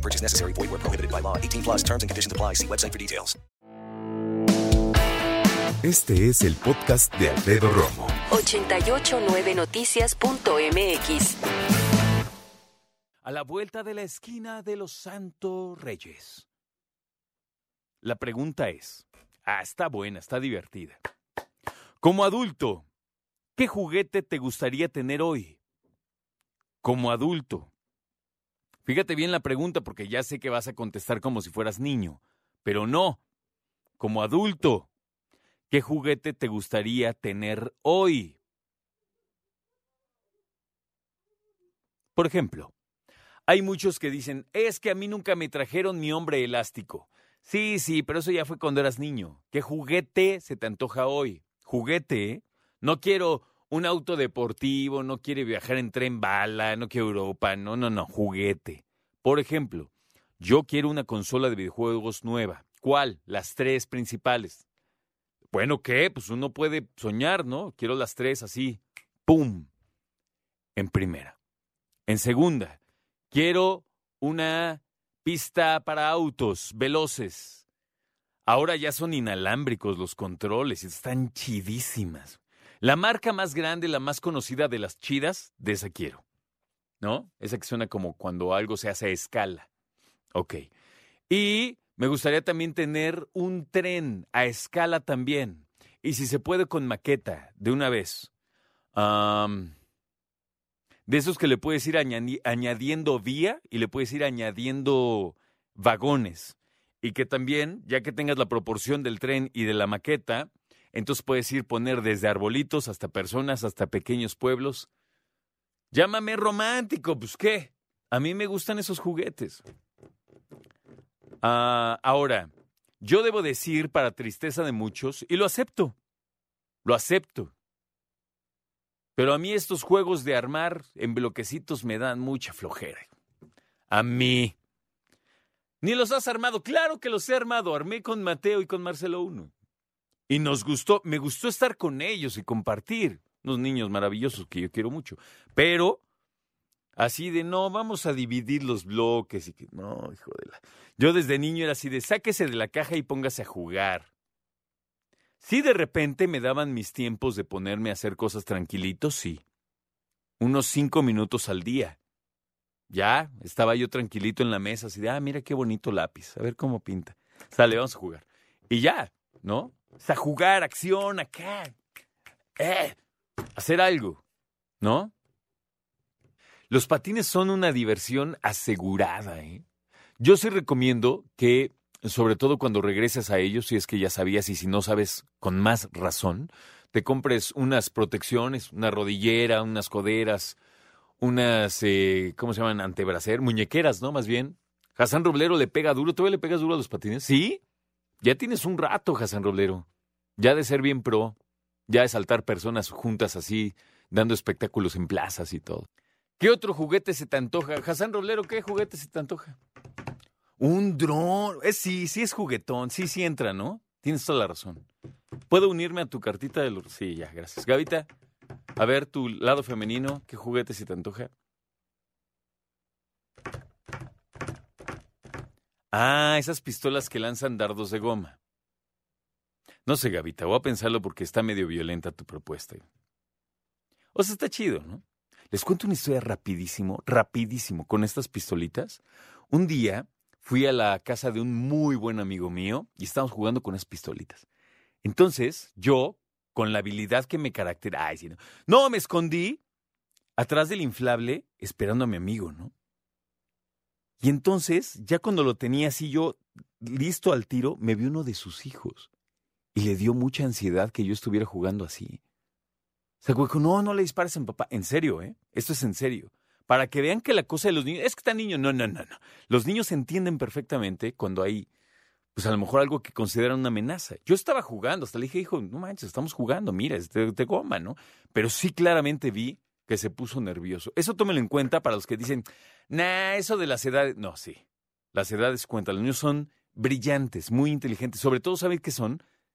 No purchase necessary. Void where prohibited by law. 18 plus terms and conditions apply. See website for details. Este es el podcast de Alfredo Romo. 889noticias.mx. A la vuelta de la esquina de los Santos Reyes. La pregunta es, ah, está buena, está divertida. Como adulto, ¿qué juguete te gustaría tener hoy? Como adulto. Fíjate bien la pregunta porque ya sé que vas a contestar como si fueras niño, pero no. Como adulto, ¿qué juguete te gustaría tener hoy? Por ejemplo, hay muchos que dicen, es que a mí nunca me trajeron mi hombre elástico. Sí, sí, pero eso ya fue cuando eras niño. ¿Qué juguete se te antoja hoy? Juguete, ¿eh? No quiero un auto deportivo, no quiere viajar en tren bala, no quiero Europa, no, no, no, juguete. Por ejemplo, yo quiero una consola de videojuegos nueva. ¿Cuál? Las tres principales. Bueno, ¿qué? Pues uno puede soñar, ¿no? Quiero las tres así. ¡Pum! En primera. En segunda, quiero una pista para autos veloces. Ahora ya son inalámbricos los controles están chidísimas. La marca más grande, la más conocida de las chidas, de esa quiero. ¿No? Esa que suena como cuando algo se hace a escala. Ok. Y me gustaría también tener un tren a escala también. Y si se puede con maqueta, de una vez. De esos que le puedes ir añadi- añadiendo vía y le puedes ir añadiendo vagones. Y que también, ya que tengas la proporción del tren y de la maqueta, entonces puedes ir poner desde arbolitos hasta personas, hasta pequeños pueblos. Llámame romántico, pues qué. A mí me gustan esos juguetes. Ah, ahora, yo debo decir, para tristeza de muchos, y lo acepto, lo acepto. Pero a mí estos juegos de armar en bloquecitos me dan mucha flojera. A mí. Ni los has armado. Claro que los he armado. Armé con Mateo y con Marcelo uno. Y nos gustó, me gustó estar con ellos y compartir. Unos niños maravillosos que yo quiero mucho. Pero, así de, no, vamos a dividir los bloques y que, no, hijo de la... Yo desde niño era así de, sáquese de la caja y póngase a jugar. Sí, de repente me daban mis tiempos de ponerme a hacer cosas tranquilitos, sí. Unos cinco minutos al día. Ya, estaba yo tranquilito en la mesa, así de, ah, mira qué bonito lápiz, a ver cómo pinta. Sale, vamos a jugar. Y ya, ¿no? O sea, jugar, acción, acá. Eh, hacer algo, ¿no? Los patines son una diversión asegurada, ¿eh? Yo sí recomiendo que, sobre todo cuando regreses a ellos, si es que ya sabías y si no sabes con más razón, te compres unas protecciones, una rodillera, unas coderas, unas, eh, ¿cómo se llaman? Antebracer, muñequeras, ¿no? Más bien. Hassan Roblero le pega duro. ¿Tú le pegas duro a los patines? ¿Sí? Ya tienes un rato, Hassan Roblero. Ya de ser bien pro. Ya de saltar personas juntas así, dando espectáculos en plazas y todo. ¿Qué otro juguete se te antoja? Hassan Roblero, ¿qué juguete se te antoja? Un dron. Eh, sí, sí es juguetón. Sí, sí entra, ¿no? Tienes toda la razón. ¿Puedo unirme a tu cartita de los... Sí, ya, gracias. Gavita, a ver tu lado femenino. ¿Qué juguete se te antoja? Ah, esas pistolas que lanzan dardos de goma. No sé, Gavita, voy a pensarlo porque está medio violenta tu propuesta. O sea, está chido, ¿no? Les cuento una historia rapidísimo, rapidísimo, con estas pistolitas. Un día fui a la casa de un muy buen amigo mío y estábamos jugando con esas pistolitas. Entonces, yo, con la habilidad que me caracteriza, ay, sí, no. no, me escondí atrás del inflable esperando a mi amigo, ¿no? Y entonces, ya cuando lo tenía así yo listo al tiro, me vio uno de sus hijos y le dio mucha ansiedad que yo estuviera jugando así. O sea, dijo, no, no le dispares a mi papá. En serio, ¿eh? Esto es en serio. Para que vean que la cosa de los niños, es que está niño. No, no, no, no. Los niños entienden perfectamente cuando hay pues a lo mejor algo que consideran una amenaza. Yo estaba jugando, hasta le dije, hijo, no manches, estamos jugando, mira, de goma, ¿no? Pero sí claramente vi que se puso nervioso. Eso tómelo en cuenta para los que dicen, nah, eso de las edades. No, sí. Las edades cuentan. Los niños son brillantes, muy inteligentes. Sobre todo, ¿saben que son?